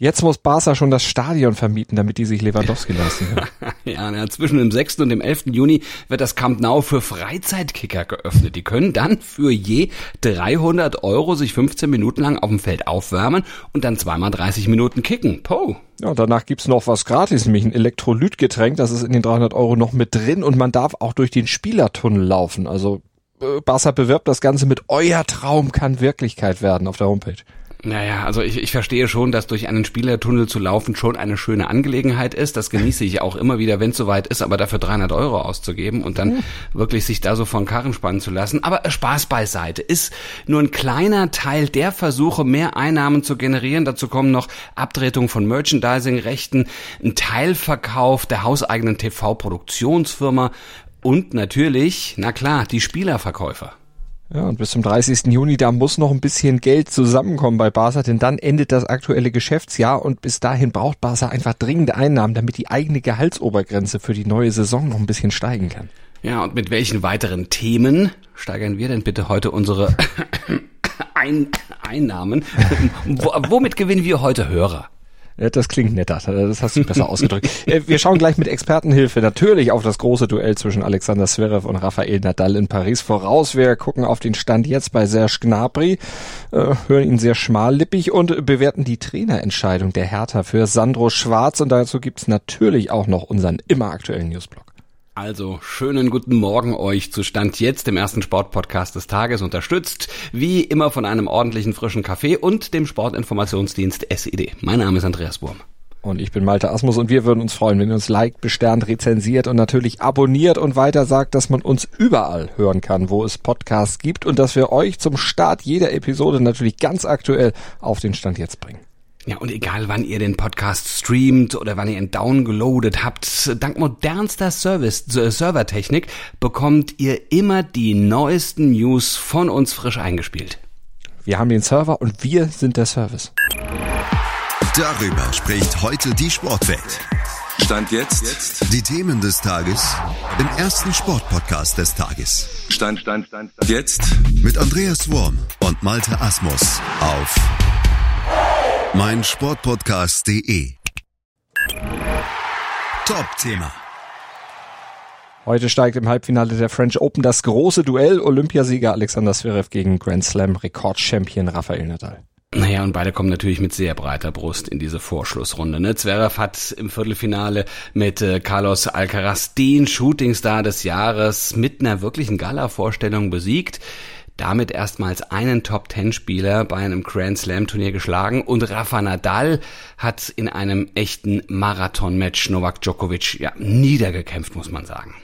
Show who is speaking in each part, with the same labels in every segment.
Speaker 1: Jetzt muss Barca schon das Stadion vermieten, damit die sich Lewandowski leisten können.
Speaker 2: ja, na, zwischen dem 6. und dem 11. Juni wird das Camp Nou für Freizeitkicker geöffnet. Die können dann für je 300 Euro sich 15 Minuten lang auf dem Feld aufwärmen und dann zweimal 30 Minuten kicken. Po.
Speaker 1: Ja, danach gibt's noch was gratis, nämlich ein Elektrolytgetränk. Das ist in den 300 Euro noch mit drin und man darf auch durch den Spielertunnel laufen. Also äh, Barca bewirbt das Ganze mit Euer Traum kann Wirklichkeit werden auf der Homepage.
Speaker 2: Naja, also ich, ich verstehe schon, dass durch einen Spielertunnel zu laufen schon eine schöne Angelegenheit ist. Das genieße ich auch immer wieder, wenn es soweit ist, aber dafür 300 Euro auszugeben und dann wirklich sich da so von Karren spannen zu lassen. Aber Spaß beiseite ist nur ein kleiner Teil der Versuche, mehr Einnahmen zu generieren. Dazu kommen noch Abtretung von Merchandising-Rechten, ein Teilverkauf der hauseigenen TV-Produktionsfirma und natürlich, na klar, die Spielerverkäufer.
Speaker 1: Ja, und bis zum 30. Juni, da muss noch ein bisschen Geld zusammenkommen bei Barca, denn dann endet das aktuelle Geschäftsjahr und bis dahin braucht Barca einfach dringende Einnahmen, damit die eigene Gehaltsobergrenze für die neue Saison noch ein bisschen steigen kann.
Speaker 2: Ja, und mit welchen weiteren Themen steigern wir denn bitte heute unsere Ein Einnahmen? Womit gewinnen wir heute Hörer?
Speaker 1: Das klingt netter, das hast du besser ausgedrückt. Äh, wir schauen gleich mit Expertenhilfe natürlich auf das große Duell zwischen Alexander Zverev und Rafael Nadal in Paris voraus. Wir gucken auf den Stand jetzt bei Serge Gnabry, äh, hören ihn sehr schmallippig und bewerten die Trainerentscheidung der Hertha für Sandro Schwarz. Und dazu gibt's natürlich auch noch unseren immer aktuellen Newsblog.
Speaker 2: Also schönen guten Morgen euch zu Stand jetzt, dem ersten Sportpodcast des Tages, unterstützt wie immer von einem ordentlichen frischen Kaffee und dem Sportinformationsdienst SED. Mein Name ist Andreas Wurm.
Speaker 1: Und ich bin Malte Asmus und wir würden uns freuen, wenn ihr uns liked, besternt, rezensiert und natürlich abonniert und weiter sagt, dass man uns überall hören kann, wo es Podcasts gibt und dass wir euch zum Start jeder Episode natürlich ganz aktuell auf den Stand jetzt bringen.
Speaker 2: Ja, und egal wann ihr den Podcast streamt oder wann ihr ihn downgeloadet habt, dank modernster Service, äh, Servertechnik bekommt ihr immer die neuesten News von uns frisch eingespielt.
Speaker 1: Wir haben den Server und wir sind der Service.
Speaker 3: Darüber spricht heute die Sportwelt.
Speaker 4: Stand jetzt. jetzt.
Speaker 3: Die Themen des Tages im ersten Sportpodcast des Tages.
Speaker 4: Stand, Stand, Stand, Stand.
Speaker 3: Jetzt mit Andreas Worm und Malte Asmus auf mein Sportpodcast.de. Top-Thema.
Speaker 1: Heute steigt im Halbfinale der French Open das große Duell Olympiasieger Alexander Zverev gegen Grand Slam Rekordchampion Rafael Nadal.
Speaker 2: Naja, und beide kommen natürlich mit sehr breiter Brust in diese Vorschlussrunde. Ne? Zverev hat im Viertelfinale mit äh, Carlos Alcaraz den Shootingstar des Jahres mit einer wirklichen Gala-Vorstellung besiegt damit erstmals einen Top-10-Spieler bei einem Grand Slam-Turnier geschlagen und Rafa Nadal hat in einem echten Marathon-Match Novak Djokovic ja niedergekämpft, muss man sagen.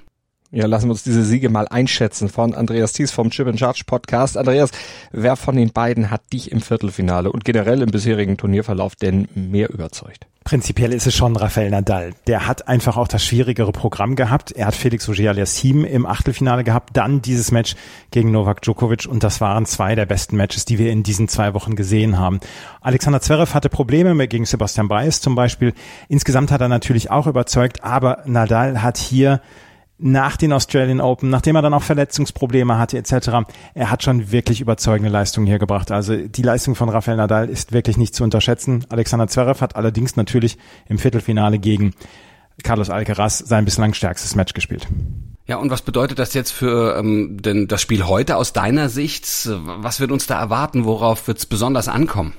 Speaker 1: Ja, lassen wir uns diese Siege mal einschätzen von Andreas Thies vom Chip and Charge Podcast. Andreas, wer von den beiden hat dich im Viertelfinale und generell im bisherigen Turnierverlauf denn mehr überzeugt?
Speaker 5: Prinzipiell ist es schon Rafael Nadal. Der hat einfach auch das schwierigere Programm gehabt. Er hat Felix Auger-Aliassime im Achtelfinale gehabt, dann dieses Match gegen Novak Djokovic und das waren zwei der besten Matches, die wir in diesen zwei Wochen gesehen haben. Alexander Zverev hatte Probleme gegen Sebastian Baez zum Beispiel. Insgesamt hat er natürlich auch überzeugt, aber Nadal hat hier nach den Australian Open, nachdem er dann auch Verletzungsprobleme hatte etc., er hat schon wirklich überzeugende Leistungen hier gebracht. Also die Leistung von Rafael Nadal ist wirklich nicht zu unterschätzen. Alexander Zverev hat allerdings natürlich im Viertelfinale gegen Carlos Alcaraz sein bislang stärkstes Match gespielt.
Speaker 2: Ja, und was bedeutet das jetzt für ähm, denn das Spiel heute aus deiner Sicht? Was wird uns da erwarten? Worauf wird es besonders ankommen?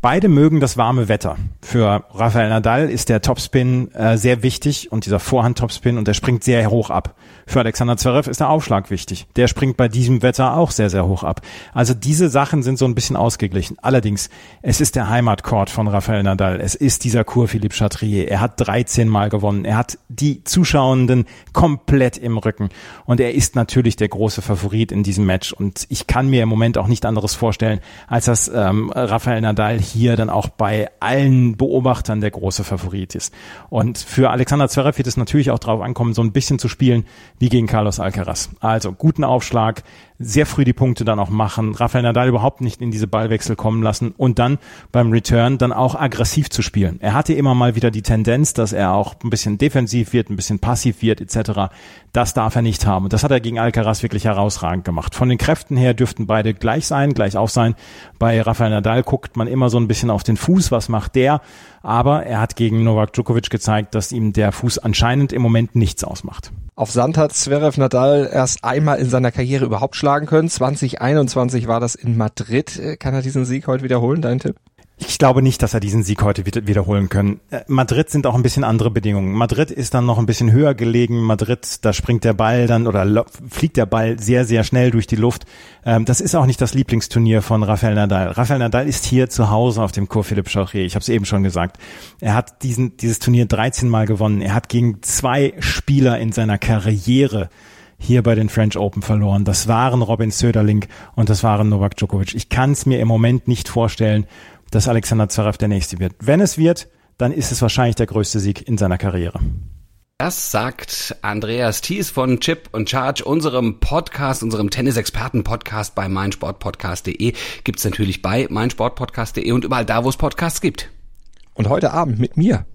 Speaker 5: Beide mögen das warme Wetter. Für Rafael Nadal ist der Topspin äh, sehr wichtig und dieser Vorhand-Topspin und der springt sehr hoch ab. Für Alexander Zverev ist der Aufschlag wichtig. Der springt bei diesem Wetter auch sehr, sehr hoch ab. Also diese Sachen sind so ein bisschen ausgeglichen. Allerdings, es ist der Heimatcourt von Rafael Nadal. Es ist dieser Kur Philippe Chatrier. Er hat 13 Mal gewonnen. Er hat die Zuschauenden komplett im Rücken. Und er ist natürlich der große Favorit in diesem Match. Und ich kann mir im Moment auch nicht anderes vorstellen, als dass ähm, Rafael Nadal hier dann auch bei allen Beobachtern der große Favorit ist. Und für Alexander Zverev wird es natürlich auch darauf ankommen, so ein bisschen zu spielen wie gegen Carlos Alcaraz. Also guten Aufschlag, sehr früh die Punkte dann auch machen, Rafael Nadal überhaupt nicht in diese Ballwechsel kommen lassen und dann beim Return dann auch aggressiv zu spielen. Er hatte immer mal wieder die Tendenz, dass er auch ein bisschen defensiv wird, ein bisschen passiv wird etc. Das darf er nicht haben. Und das hat er gegen Alcaraz wirklich herausragend gemacht. Von den Kräften her dürften beide gleich sein, gleich auf sein. Bei Rafael Nadal guckt man immer so ein bisschen auf den Fuß, was macht der? Aber er hat gegen Novak Djokovic gezeigt, dass ihm der Fuß anscheinend im Moment nichts ausmacht.
Speaker 1: Auf Sand hat Zverev Nadal erst einmal in seiner Karriere überhaupt schlagen können. 2021 war das in Madrid. Kann er diesen Sieg heute wiederholen, dein Tipp?
Speaker 5: Ich glaube nicht, dass er diesen Sieg heute wiederholen können. Äh, Madrid sind auch ein bisschen andere Bedingungen. Madrid ist dann noch ein bisschen höher gelegen. Madrid, da springt der Ball dann oder fliegt der Ball sehr, sehr schnell durch die Luft. Ähm, das ist auch nicht das Lieblingsturnier von Rafael Nadal. Rafael Nadal ist hier zu Hause auf dem Cours Philippe Chaurier. Ich habe es eben schon gesagt. Er hat diesen, dieses Turnier 13 Mal gewonnen. Er hat gegen zwei Spieler in seiner Karriere hier bei den French Open verloren. Das waren Robin Söderling und das waren Novak Djokovic. Ich kann es mir im Moment nicht vorstellen, dass Alexander Zverev der Nächste wird. Wenn es wird, dann ist es wahrscheinlich der größte Sieg in seiner Karriere.
Speaker 2: Das sagt Andreas Thies von Chip und Charge, unserem Podcast, unserem Tennisexperten-Podcast bei meinsportpodcast.de. Gibt's natürlich bei meinsportpodcast.de und überall da, wo es Podcasts gibt.
Speaker 1: Und heute Abend mit mir.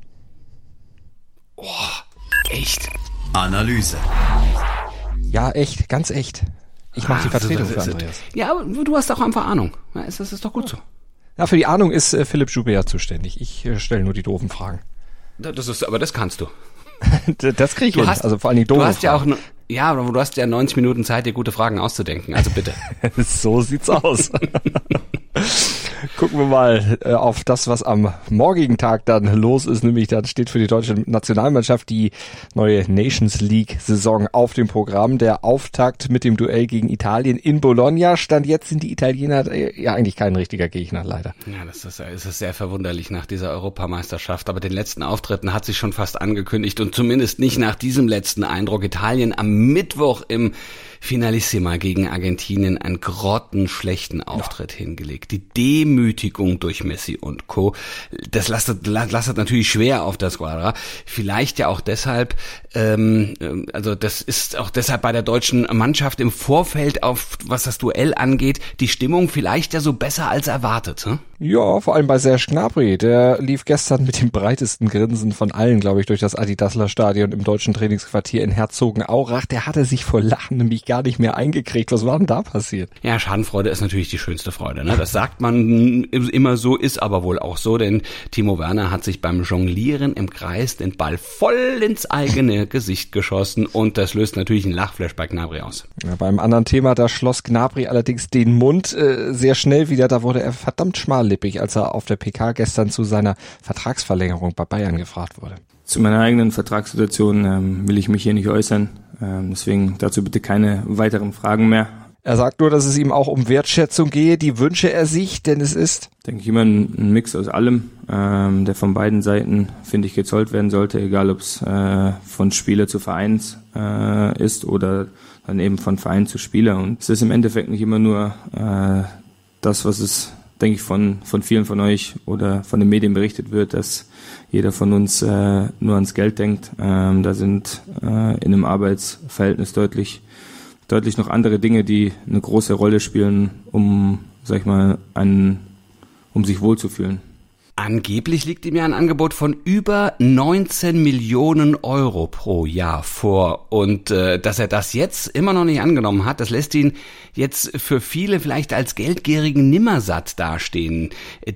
Speaker 2: Oh, echt?
Speaker 4: Analyse.
Speaker 1: Ja, echt, ganz echt. Ich mache die ah, Vertretung für Andreas.
Speaker 2: Ja, aber du hast auch einfach Ahnung. Das ist doch gut so.
Speaker 1: Ja, für die Ahnung ist äh, Philipp Joubert zuständig. Ich äh, stelle nur die doofen Fragen.
Speaker 2: Das ist, aber das kannst du.
Speaker 1: das krieg ich
Speaker 2: du
Speaker 1: hin.
Speaker 2: Hast, also vor allem die doofen Du hast Fragen. ja auch, ja, aber du hast ja 90 Minuten Zeit, dir gute Fragen auszudenken. Also bitte.
Speaker 1: so sieht's aus. Gucken wir mal äh, auf das, was am morgigen Tag dann los ist. Nämlich dann steht für die deutsche Nationalmannschaft die neue Nations League Saison auf dem Programm. Der Auftakt mit dem Duell gegen Italien in Bologna. Stand jetzt sind die Italiener äh, ja eigentlich kein richtiger Gegner, leider.
Speaker 2: Ja, das ist, das ist sehr verwunderlich nach dieser Europameisterschaft. Aber den letzten Auftritten hat sich schon fast angekündigt und zumindest nicht nach diesem letzten Eindruck. Italien am Mittwoch im Finalissima gegen Argentinien einen grottenschlechten Auftritt ja. hingelegt. Die Demütigung durch Messi und Co. Das lastet, lastet natürlich schwer auf das Squadra. Vielleicht ja auch deshalb, ähm, also das ist auch deshalb bei der deutschen Mannschaft im Vorfeld auf, was das Duell angeht, die Stimmung vielleicht ja so besser als erwartet. Hm?
Speaker 1: Ja, vor allem bei Serge Gnabry. Der lief gestern mit dem breitesten Grinsen von allen, glaube ich, durch das Adidasler Stadion im deutschen Trainingsquartier in Herzogenaurach. Der hatte sich vor Lachen nämlich gar nicht mehr eingekriegt. Was war denn da passiert?
Speaker 2: Ja, Schadenfreude ist natürlich die schönste Freude. Ne? Das sagt man immer so, ist aber wohl auch so, denn Timo Werner hat sich beim Jonglieren im Kreis den Ball voll ins eigene Gesicht geschossen und das löst natürlich einen Lachflash bei Gnabry aus.
Speaker 1: Ja, beim anderen Thema, da schloss Gnabry allerdings den Mund äh, sehr schnell wieder. Da wurde er verdammt schmallippig, als er auf der PK gestern zu seiner Vertragsverlängerung bei Bayern gefragt wurde.
Speaker 6: Zu meiner eigenen Vertragssituation ähm, will ich mich hier nicht äußern. Ähm, deswegen dazu bitte keine weiteren Fragen mehr.
Speaker 1: Er sagt nur, dass es ihm auch um Wertschätzung gehe, die wünsche er sich, denn es ist,
Speaker 6: denke ich, immer ein, ein Mix aus allem, ähm, der von beiden Seiten, finde ich, gezollt werden sollte, egal ob es äh, von Spieler zu Vereins äh, ist oder dann eben von Verein zu Spieler. Und es ist im Endeffekt nicht immer nur äh, das, was es, denke ich, von, von vielen von euch oder von den Medien berichtet wird, dass jeder von uns äh, nur ans Geld denkt. Ähm, da sind äh, in einem Arbeitsverhältnis deutlich, deutlich noch andere Dinge, die eine große Rolle spielen, um, sag ich mal, einen, um sich wohlzufühlen.
Speaker 2: Angeblich liegt ihm ja ein Angebot von über 19 Millionen Euro pro Jahr vor. Und äh, dass er das jetzt immer noch nicht angenommen hat, das lässt ihn jetzt für viele vielleicht als geldgierigen Nimmersatt dastehen.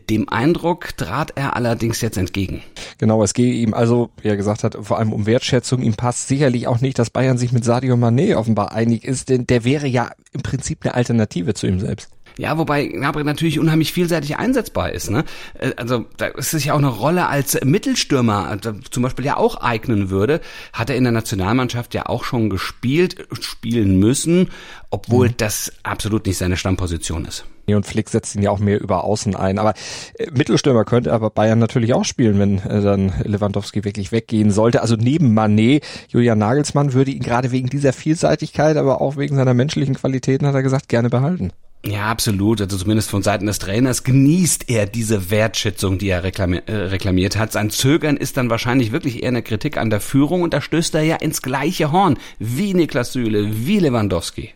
Speaker 2: Dem Eindruck trat er allerdings jetzt entgegen.
Speaker 1: Genau, es gehe ihm also, wie er gesagt hat, vor allem um Wertschätzung. Ihm passt sicherlich auch nicht, dass Bayern sich mit Sadio Mané offenbar einig ist, denn der wäre ja im Prinzip eine Alternative zu ihm selbst.
Speaker 2: Ja, wobei Gnabry natürlich unheimlich vielseitig einsetzbar ist. Ne? Äh, also da ist es ja auch eine Rolle als Mittelstürmer, also zum Beispiel ja auch eignen würde. Hat er in der Nationalmannschaft ja auch schon gespielt, spielen müssen, obwohl mhm. das absolut nicht seine Stammposition ist.
Speaker 1: Und Flick setzt ihn ja auch mehr über Außen ein. Aber äh, Mittelstürmer könnte aber Bayern natürlich auch spielen, wenn äh, dann Lewandowski wirklich weggehen sollte. Also neben Manet, Julian Nagelsmann würde ihn gerade wegen dieser Vielseitigkeit, aber auch wegen seiner menschlichen Qualitäten, hat er gesagt, gerne behalten.
Speaker 2: Ja, absolut. Also zumindest von Seiten des Trainers genießt er diese Wertschätzung, die er reklami äh, reklamiert hat. Sein Zögern ist dann wahrscheinlich wirklich eher eine Kritik an der Führung und da stößt er ja ins gleiche Horn, wie Niklas Süle, wie Lewandowski.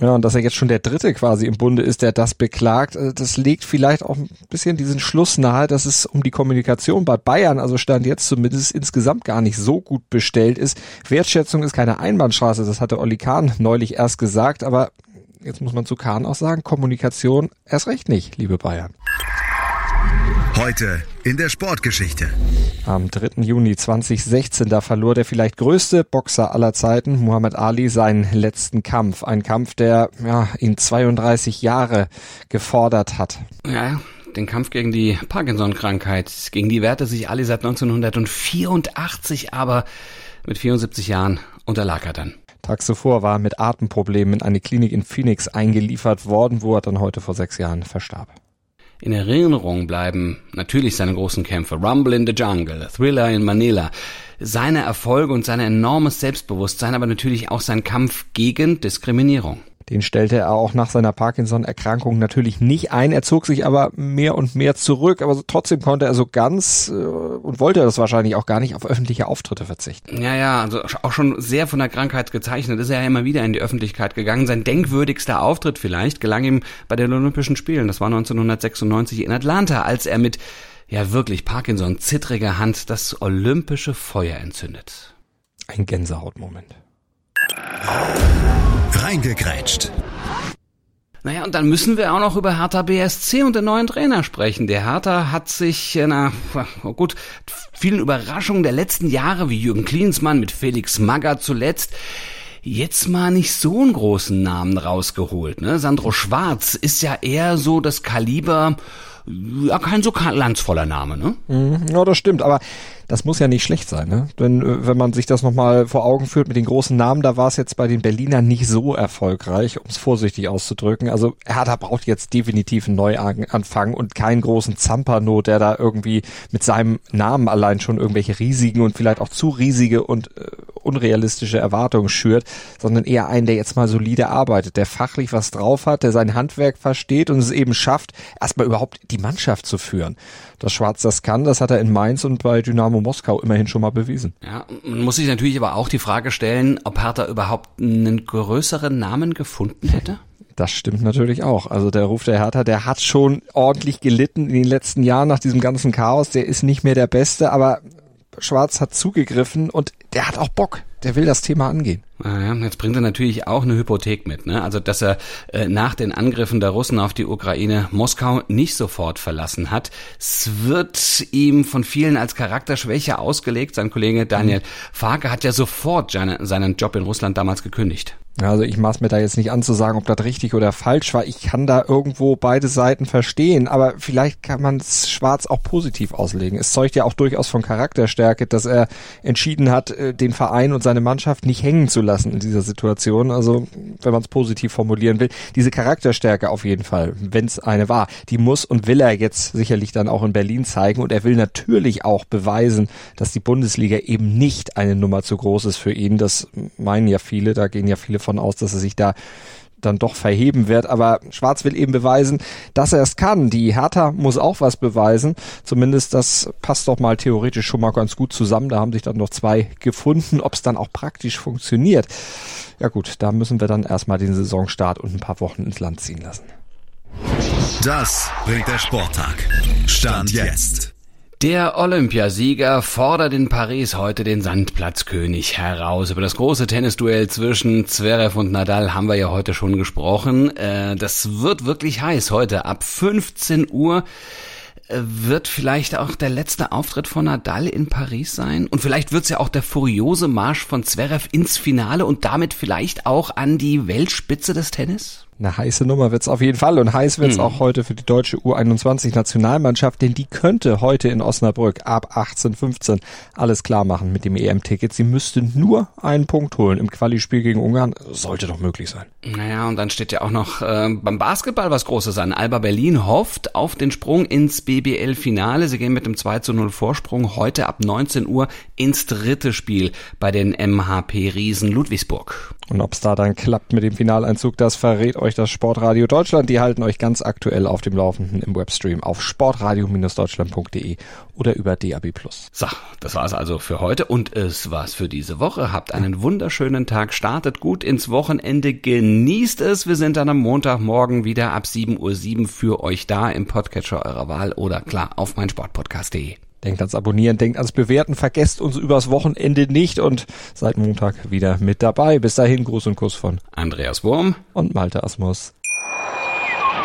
Speaker 1: Ja, und dass er jetzt schon der Dritte quasi im Bunde ist, der das beklagt, äh, das legt vielleicht auch ein bisschen diesen Schluss nahe, dass es um die Kommunikation bei Bayern, also Stand jetzt zumindest insgesamt gar nicht so gut bestellt ist. Wertschätzung ist keine Einbahnstraße, das hatte Olli Kahn neulich erst gesagt, aber jetzt muss man zu Kahn auch sagen, Kommunikation erst recht nicht, liebe Bayern.
Speaker 3: Heute in der Sportgeschichte.
Speaker 1: Am 3. Juni 2016, da verlor der vielleicht größte Boxer aller Zeiten, Muhammad Ali, seinen letzten Kampf. Ein Kampf, der ja, ihn 32 Jahre gefordert hat.
Speaker 2: Ja, den Kampf gegen die Parkinson-Krankheit. Gegen die wehrte sich Ali seit 1984, aber mit 74 Jahren unterlag er dann.
Speaker 1: Tags zuvor war er mit Atemproblemen in eine Klinik in Phoenix eingeliefert worden, wo er dann heute vor sechs Jahren verstarb.
Speaker 2: In Erinnerung bleiben natürlich seine großen Kämpfe, Rumble in the Jungle, Thriller in Manila, seine Erfolge und sein enormes Selbstbewusstsein, aber natürlich auch sein Kampf gegen Diskriminierung.
Speaker 1: Den stellte er auch nach seiner Parkinson-Erkrankung natürlich nicht ein. Er zog sich aber mehr und mehr zurück, aber trotzdem konnte er so ganz äh, und wollte das wahrscheinlich auch gar nicht auf öffentliche Auftritte verzichten.
Speaker 2: Ja, ja, also auch schon sehr von der Krankheit gezeichnet ist er ja immer wieder in die Öffentlichkeit gegangen. Sein denkwürdigster Auftritt vielleicht gelang ihm bei den Olympischen Spielen. Das war 1996 in Atlanta, als er mit ja wirklich Parkinson zittriger Hand das olympische Feuer entzündet.
Speaker 1: Ein Gänsehautmoment.
Speaker 3: Reingekrätscht.
Speaker 2: Naja, und dann müssen wir auch noch über Hertha BSC und den neuen Trainer sprechen. Der Hertha hat sich, na oh gut, vielen Überraschungen der letzten Jahre, wie Jürgen Klinsmann mit Felix Magger zuletzt, jetzt mal nicht so einen großen Namen rausgeholt. Ne? Sandro Schwarz ist ja eher so das Kaliber, ja, kein so glanzvoller Name, ne?
Speaker 1: Mhm, ja, das stimmt, aber das muss ja nicht schlecht sein, ne? Wenn, äh, wenn man sich das nochmal vor Augen führt mit den großen Namen, da war es jetzt bei den Berlinern nicht so erfolgreich, um es vorsichtig auszudrücken. Also Hertha braucht jetzt definitiv einen Neuanfang und keinen großen Zampano, der da irgendwie mit seinem Namen allein schon irgendwelche riesigen und vielleicht auch zu riesige und äh, unrealistische Erwartungen schürt, sondern eher einen, der jetzt mal solide arbeitet, der fachlich was drauf hat, der sein Handwerk versteht und es eben schafft, erstmal überhaupt die Mannschaft zu führen. Dass Schwarz das kann, das hat er in Mainz und bei Dynamo Moskau immerhin schon mal bewiesen.
Speaker 2: Ja, man muss sich natürlich aber auch die Frage stellen, ob Hertha überhaupt einen größeren Namen gefunden hätte.
Speaker 1: Das stimmt natürlich auch. Also der Ruf der Hertha, der hat schon ordentlich gelitten in den letzten Jahren nach diesem ganzen Chaos. Der ist nicht mehr der Beste, aber Schwarz hat zugegriffen und der hat auch Bock. Der will das Thema angehen.
Speaker 2: Naja, jetzt bringt er natürlich auch eine Hypothek mit, ne? Also dass er äh, nach den Angriffen der Russen auf die Ukraine Moskau nicht sofort verlassen hat. Es wird ihm von vielen als Charakterschwäche ausgelegt. Sein Kollege Daniel. Farke hat ja sofort seine, seinen Job in Russland damals gekündigt.
Speaker 1: Also ich maß mir da jetzt nicht an zu sagen, ob das richtig oder falsch war. Ich kann da irgendwo beide Seiten verstehen, aber vielleicht kann man es schwarz auch positiv auslegen. Es zeugt ja auch durchaus von Charakterstärke, dass er entschieden hat, äh, den Verein und seine Mannschaft nicht hängen zu lassen in dieser Situation. Also wenn man es positiv formulieren will, diese Charakterstärke auf jeden Fall, wenn es eine war, die muss und will er jetzt sicherlich dann auch in Berlin zeigen und er will natürlich auch beweisen, dass die Bundesliga eben nicht eine Nummer zu groß ist für ihn. Das meinen ja viele, da gehen ja viele davon aus, dass er sich da dann doch verheben wird. Aber Schwarz will eben beweisen, dass er es kann. Die Hertha muss auch was beweisen. Zumindest das passt doch mal theoretisch schon mal ganz gut zusammen. Da haben sich dann noch zwei gefunden. Ob es dann auch praktisch funktioniert. Ja gut, da müssen wir dann erstmal den Saisonstart und ein paar Wochen ins Land ziehen lassen.
Speaker 3: Das bringt der Sporttag. Stand jetzt.
Speaker 2: Der Olympiasieger fordert in Paris heute den Sandplatzkönig heraus. Über das große Tennisduell zwischen Zverev und Nadal haben wir ja heute schon gesprochen. Äh, das wird wirklich heiß heute ab 15 Uhr äh, wird vielleicht auch der letzte Auftritt von Nadal in Paris sein und vielleicht wird's ja auch der furiose Marsch von Zverev ins Finale und damit vielleicht auch an die Weltspitze des Tennis?
Speaker 1: Eine heiße Nummer wird's auf jeden Fall und heiß wird's
Speaker 2: Mhm.
Speaker 1: auch heute für die deutsche U21-Nationalmannschaft, denn die könnte heute in Osnabrück ab 18.15 alles klar machen mit dem EM-Ticket. Sie müsste nur einen Punkt holen im Quali-Spiel gegen Ungarn. Sollte doch möglich sein.
Speaker 2: Naja, und dann steht ja auch noch äh, beim Basketball was Großes an. Alba Berlin hofft auf den Sprung ins BBL-Finale. Sie gehen mit dem 2 zu 0 Vorsprung heute ab 19 Uhr ins dritte Spiel bei den MHP Riesen Ludwigsburg.
Speaker 1: Und ob's da dann klappt mit dem Finaleinzug, das verrät euch das Sportradio Deutschland. Die halten euch ganz aktuell auf dem Laufenden im Webstream auf sportradio-deutschland.de oder über DAB+.
Speaker 2: So, das war's also für heute und es war's für diese Woche. Habt einen wunderschönen Tag, startet gut ins Wochenende, genießt es. Wir sind dann am Montagmorgen wieder ab 7.07 Uhr für euch da im Podcatcher eurer Wahl oder klar auf meinsportpodcast.de.
Speaker 1: Denkt ans Abonnieren, denkt ans Bewerten, vergesst uns übers Wochenende nicht und seid Montag wieder mit dabei. Bis dahin, Gruß und Kuss von
Speaker 2: Andreas Wurm.
Speaker 1: und Malte Asmus.